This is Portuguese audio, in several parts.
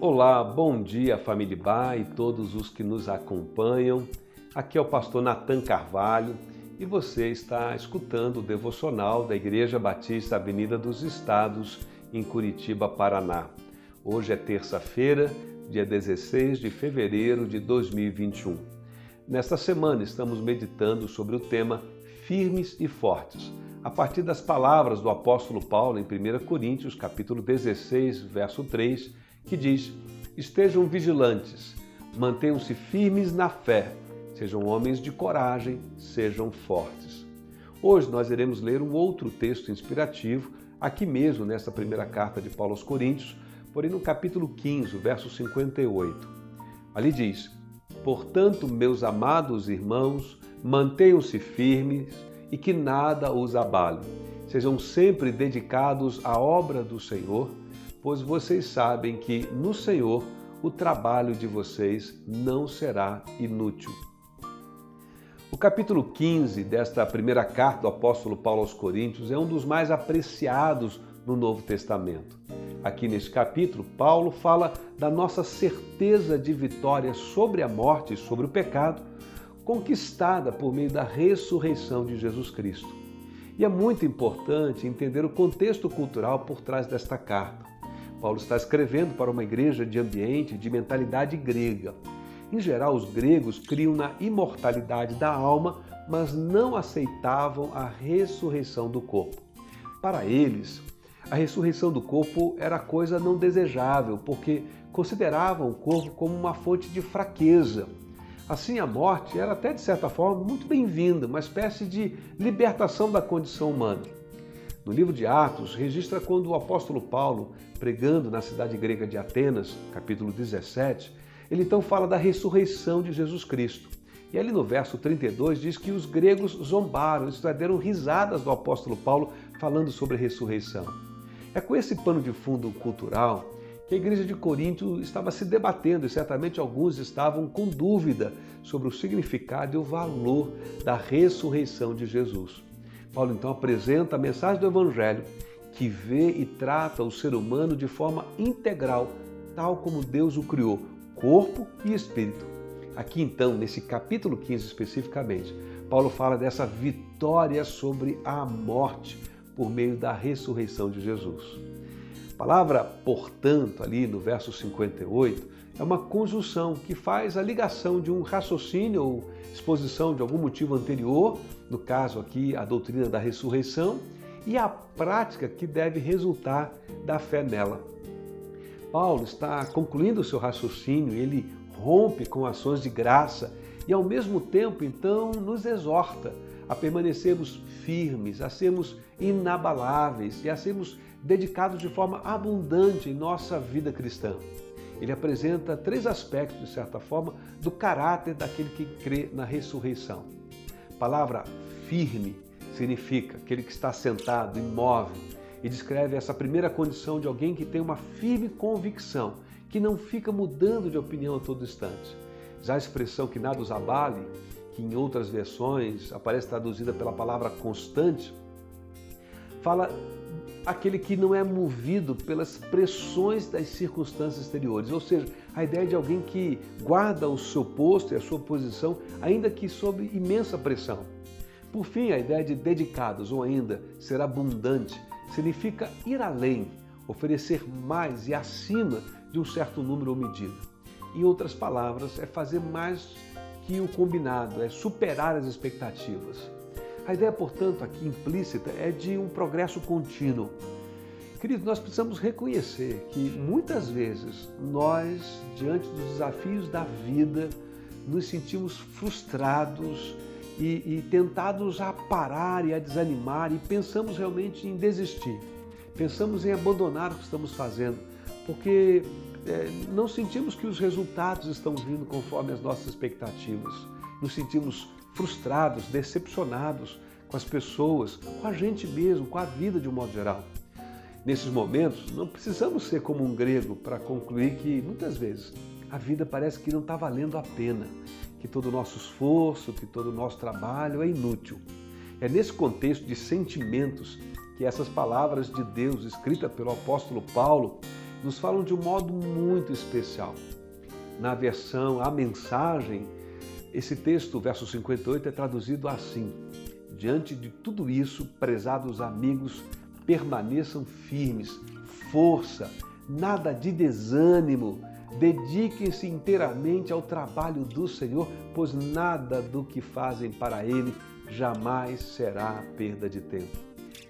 Olá, bom dia família Bar e todos os que nos acompanham. Aqui é o pastor Natan Carvalho e você está escutando o devocional da Igreja Batista Avenida dos Estados em Curitiba, Paraná. Hoje é terça-feira, dia 16 de fevereiro de 2021. Nesta semana estamos meditando sobre o tema Firmes e Fortes, a partir das palavras do apóstolo Paulo em 1 Coríntios, capítulo 16, verso 3, que diz: Estejam vigilantes, mantenham-se firmes na fé, sejam homens de coragem, sejam fortes. Hoje nós iremos ler um outro texto inspirativo, aqui mesmo nesta primeira carta de Paulo aos Coríntios, porém no capítulo 15, verso 58. Ali diz: Portanto, meus amados irmãos, mantenham-se firmes e que nada os abale. Sejam sempre dedicados à obra do Senhor pois vocês sabem que no Senhor o trabalho de vocês não será inútil. O capítulo 15 desta primeira carta do apóstolo Paulo aos Coríntios é um dos mais apreciados no Novo Testamento. Aqui neste capítulo, Paulo fala da nossa certeza de vitória sobre a morte e sobre o pecado, conquistada por meio da ressurreição de Jesus Cristo. E é muito importante entender o contexto cultural por trás desta carta. Paulo está escrevendo para uma igreja de ambiente de mentalidade grega. Em geral, os gregos criam na imortalidade da alma, mas não aceitavam a ressurreição do corpo. Para eles, a ressurreição do corpo era coisa não desejável, porque consideravam o corpo como uma fonte de fraqueza. Assim, a morte era até de certa forma muito bem-vinda, uma espécie de libertação da condição humana. No livro de Atos, registra quando o apóstolo Paulo, pregando na cidade grega de Atenas, capítulo 17, ele então fala da ressurreição de Jesus Cristo. E ali no verso 32 diz que os gregos zombaram, isto é, deram risadas do apóstolo Paulo falando sobre a ressurreição. É com esse pano de fundo cultural que a igreja de Corinto estava se debatendo e certamente alguns estavam com dúvida sobre o significado e o valor da ressurreição de Jesus. Paulo então apresenta a mensagem do Evangelho que vê e trata o ser humano de forma integral, tal como Deus o criou, corpo e espírito. Aqui então, nesse capítulo 15 especificamente, Paulo fala dessa vitória sobre a morte por meio da ressurreição de Jesus. Palavra, portanto, ali no verso 58, é uma conjunção que faz a ligação de um raciocínio ou exposição de algum motivo anterior, no caso aqui a doutrina da ressurreição, e a prática que deve resultar da fé nela. Paulo está concluindo o seu raciocínio, ele rompe com ações de graça e, ao mesmo tempo, então, nos exorta a permanecermos firmes, a sermos inabaláveis e a sermos dedicados de forma abundante em nossa vida cristã. Ele apresenta três aspectos, de certa forma, do caráter daquele que crê na ressurreição. A palavra firme significa aquele que está sentado, imóvel, e descreve essa primeira condição de alguém que tem uma firme convicção, que não fica mudando de opinião a todo instante. Já a expressão que nada os abale, que em outras versões aparece traduzida pela palavra constante, fala aquele que não é movido pelas pressões das circunstâncias exteriores, ou seja, a ideia de alguém que guarda o seu posto e a sua posição, ainda que sob imensa pressão. Por fim, a ideia de dedicados ou ainda ser abundante significa ir além, oferecer mais e acima de um certo número ou medida. Em outras palavras, é fazer mais que o combinado, é superar as expectativas. A ideia, portanto, aqui implícita é de um progresso contínuo. Querido, nós precisamos reconhecer que muitas vezes nós, diante dos desafios da vida, nos sentimos frustrados, e, e tentados a parar e a desanimar e pensamos realmente em desistir. Pensamos em abandonar o que estamos fazendo, porque é, não sentimos que os resultados estão vindo conforme as nossas expectativas. Nos sentimos frustrados, decepcionados com as pessoas, com a gente mesmo, com a vida de um modo geral. Nesses momentos, não precisamos ser como um grego para concluir que, muitas vezes, a vida parece que não está valendo a pena que todo o nosso esforço, que todo o nosso trabalho é inútil. É nesse contexto de sentimentos que essas palavras de Deus, escritas pelo apóstolo Paulo, nos falam de um modo muito especial. Na versão A Mensagem, esse texto, verso 58, é traduzido assim: Diante de tudo isso, prezados amigos, permaneçam firmes, força, nada de desânimo, dediquem-se inteiramente ao trabalho do Senhor, pois nada do que fazem para Ele jamais será perda de tempo.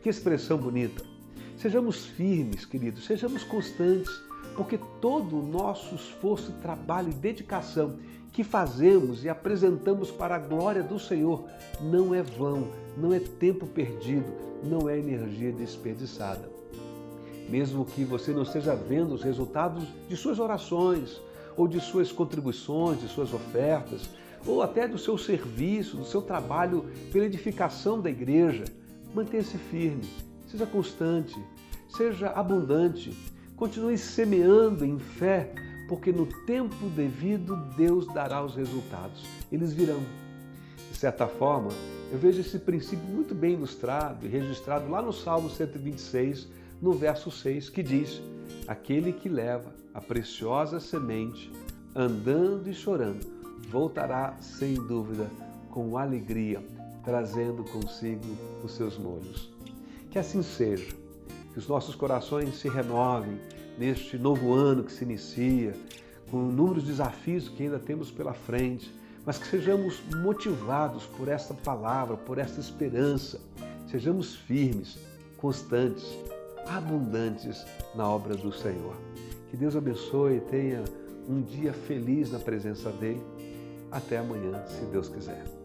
Que expressão bonita! Sejamos firmes, queridos, sejamos constantes, porque todo o nosso esforço, trabalho e dedicação que fazemos e apresentamos para a glória do Senhor não é vão, não é tempo perdido, não é energia desperdiçada. Mesmo que você não esteja vendo os resultados de suas orações, ou de suas contribuições, de suas ofertas, ou até do seu serviço, do seu trabalho pela edificação da igreja, mantenha-se firme, seja constante, seja abundante, continue semeando em fé, porque no tempo devido Deus dará os resultados. Eles virão. De certa forma, eu vejo esse princípio muito bem ilustrado e registrado lá no Salmo 126, no verso 6, que diz: Aquele que leva a preciosa semente, andando e chorando, voltará sem dúvida com alegria, trazendo consigo os seus molhos. Que assim seja, que os nossos corações se renovem neste novo ano que se inicia, com inúmeros desafios que ainda temos pela frente, mas que sejamos motivados por esta palavra, por esta esperança, sejamos firmes, constantes, abundantes na obra do Senhor. Que Deus abençoe e tenha um dia feliz na presença dEle. Até amanhã, se Deus quiser.